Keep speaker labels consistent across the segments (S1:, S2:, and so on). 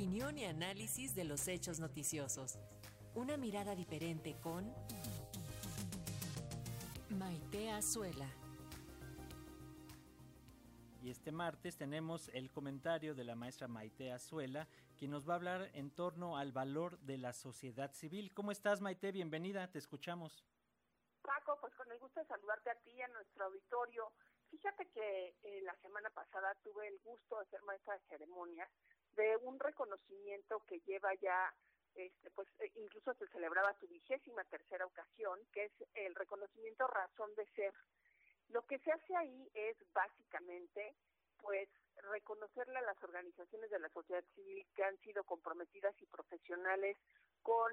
S1: Opinión y análisis de los hechos noticiosos. Una mirada diferente con Maite Azuela.
S2: Y este martes tenemos el comentario de la maestra Maite Azuela, quien nos va a hablar en torno al valor de la sociedad civil. ¿Cómo estás, Maite? Bienvenida, te escuchamos.
S3: Paco, pues con el gusto de saludarte a ti y a nuestro auditorio. Fíjate que eh, la semana pasada tuve el gusto de ser maestra de ceremonias de un reconocimiento que lleva ya, este, pues eh, incluso se celebraba su vigésima tercera ocasión, que es el reconocimiento razón de ser. Lo que se hace ahí es básicamente, pues, reconocerle a las organizaciones de la sociedad civil que han sido comprometidas y profesionales con,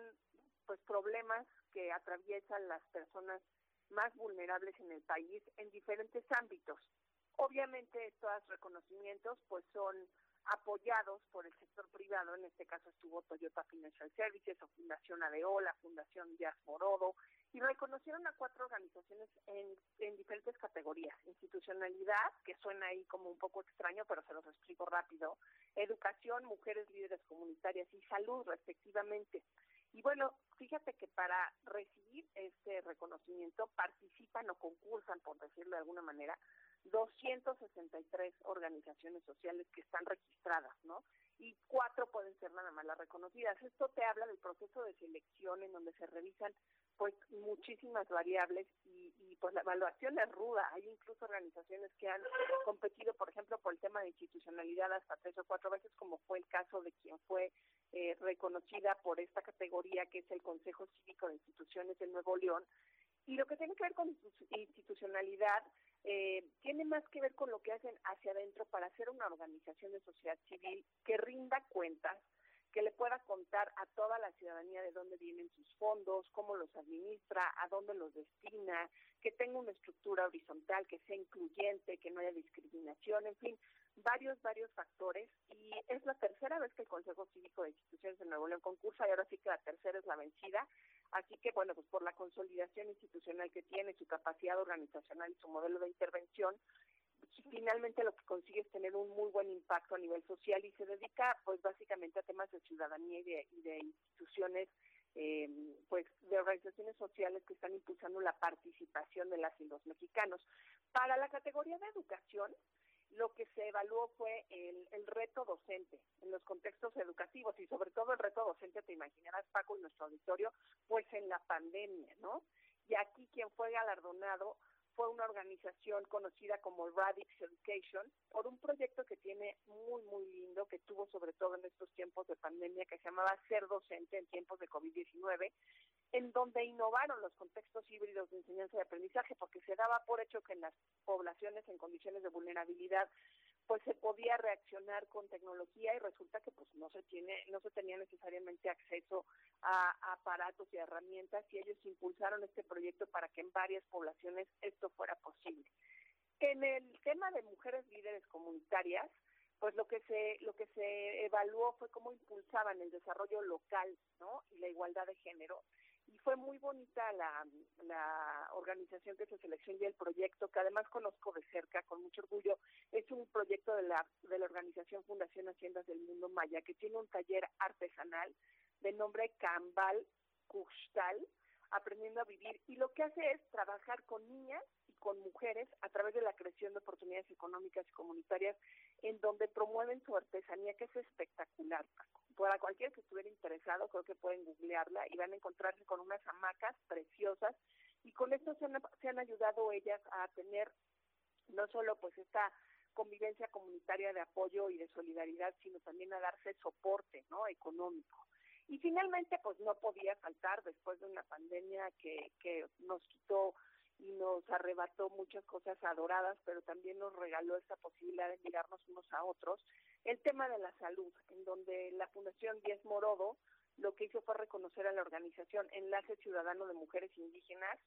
S3: pues, problemas que atraviesan las personas más vulnerables en el país en diferentes ámbitos. Obviamente estos reconocimientos pues son apoyados por el sector privado, en este caso estuvo Toyota Financial Services o Fundación ADO, la Fundación Díaz Morodo, y reconocieron a cuatro organizaciones en, en diferentes categorías. Institucionalidad, que suena ahí como un poco extraño, pero se los explico rápido, educación, mujeres líderes comunitarias y salud, respectivamente. Y bueno, fíjate que para recibir este reconocimiento participan o concursan, por decirlo de alguna manera, 263 organizaciones sociales que están registradas, ¿no? Y cuatro pueden ser nada más las reconocidas. Esto te habla del proceso de selección en donde se revisan pues muchísimas variables y, y pues la evaluación es ruda. Hay incluso organizaciones que han competido, por ejemplo, por el tema de institucionalidad hasta tres o cuatro veces, como fue el caso de quien fue eh, reconocida por esta categoría que es el Consejo Cívico de Instituciones de Nuevo León. Y lo que tiene que ver con institucionalidad eh, tiene más que ver con lo que hacen hacia adentro para hacer una organización de sociedad civil que rinda cuentas, que le pueda contar a toda la ciudadanía de dónde vienen sus fondos, cómo los administra, a dónde los destina, que tenga una estructura horizontal, que sea incluyente, que no haya discriminación, en fin, varios, varios factores. Y es la tercera vez que el Consejo Cívico de Instituciones de Nuevo León concursa y ahora sí que la tercera es la vencida. Así que, bueno, pues por la consolidación institucional que tiene, su capacidad organizacional y su modelo de intervención, finalmente lo que consigue es tener un muy buen impacto a nivel social y se dedica, pues básicamente a temas de ciudadanía y de, y de instituciones, eh, pues de organizaciones sociales que están impulsando la participación de las y los mexicanos. Para la categoría de educación, lo que se evaluó fue el, el, reto docente en los contextos educativos y sobre todo el reto docente, te imaginarás Paco y nuestro auditorio, pues en la pandemia, ¿no? Y aquí quien fue galardonado fue una organización conocida como Radix Education por un proyecto que tiene muy, muy lindo, que tuvo sobre todo en estos tiempos de pandemia, que se llamaba Ser Docente en tiempos de COVID-19, en donde innovaron los contextos híbridos de enseñanza y aprendizaje, porque se daba por hecho que en las poblaciones en condiciones de vulnerabilidad pues se podía reaccionar con tecnología y resulta que pues no se tiene no se tenía necesariamente acceso a, aparatos y herramientas y ellos impulsaron este proyecto para que en varias poblaciones esto fuera posible. En el tema de mujeres líderes comunitarias, pues lo que se lo que se evaluó fue cómo impulsaban el desarrollo local, ¿no? y la igualdad de género fue muy bonita la, la organización que se seleccionó y el proyecto, que además conozco de cerca, con mucho orgullo, es un proyecto de la, de la organización Fundación Haciendas del Mundo Maya, que tiene un taller artesanal de nombre Cambal Kushtal, aprendiendo a vivir, y lo que hace es trabajar con niñas y con mujeres a través de la creación de oportunidades económicas y comunitarias en donde promueven su artesanía, que es espectacular, para cualquiera que estuviera interesado, creo que pueden googlearla y van a encontrarse con unas hamacas preciosas y con esto se han, se han ayudado ellas a tener no solo pues esta convivencia comunitaria de apoyo y de solidaridad, sino también a darse soporte, ¿no? económico. Y finalmente, pues no podía faltar después de una pandemia que, que nos quitó y nos arrebató muchas cosas adoradas, pero también nos regaló esta posibilidad de mirarnos unos a otros. El tema de la salud, en donde la Fundación Díaz Morodo lo que hizo fue reconocer a la organización Enlace Ciudadano de Mujeres Indígenas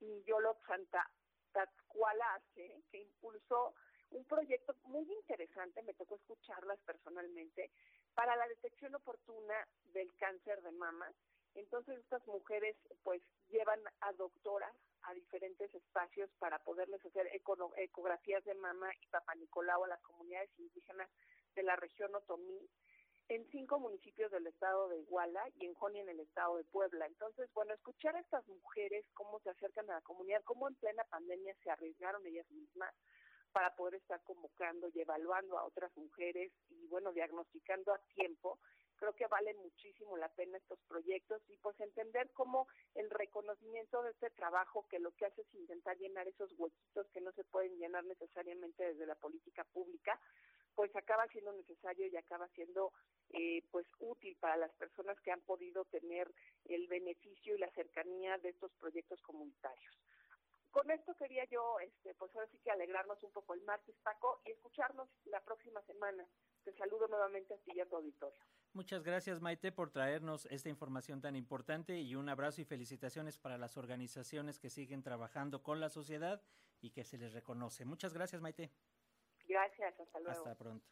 S3: y Yolo Santa Tazcualace, que impulsó un proyecto muy interesante, me tocó escucharlas personalmente, para la detección oportuna del cáncer de mama. Entonces estas mujeres pues llevan a doctoras a diferentes espacios para poderles hacer ecografías de mama y papá Nicolau a las comunidades indígenas de la región Otomí en cinco municipios del estado de Iguala y en Joni en el estado de Puebla. Entonces, bueno, escuchar a estas mujeres cómo se acercan a la comunidad, cómo en plena pandemia se arriesgaron ellas mismas para poder estar convocando y evaluando a otras mujeres y, bueno, diagnosticando a tiempo. Creo que vale muchísimo la pena estos proyectos y pues entender cómo el reconocimiento de este trabajo que lo que hace es intentar llenar esos huequitos que no se pueden llenar necesariamente desde la política pública, pues acaba siendo necesario y acaba siendo eh, pues útil para las personas que han podido tener el beneficio y la cercanía de estos proyectos comunitarios. Con esto quería yo, este, pues ahora sí que alegrarnos un poco el martes, Paco, y escucharnos la próxima semana. Te saludo nuevamente a ti y a tu auditorio.
S2: Muchas gracias, Maite, por traernos esta información tan importante y un abrazo y felicitaciones para las organizaciones que siguen trabajando con la sociedad y que se les reconoce. Muchas gracias, Maite.
S3: Gracias, hasta luego.
S2: Hasta pronto.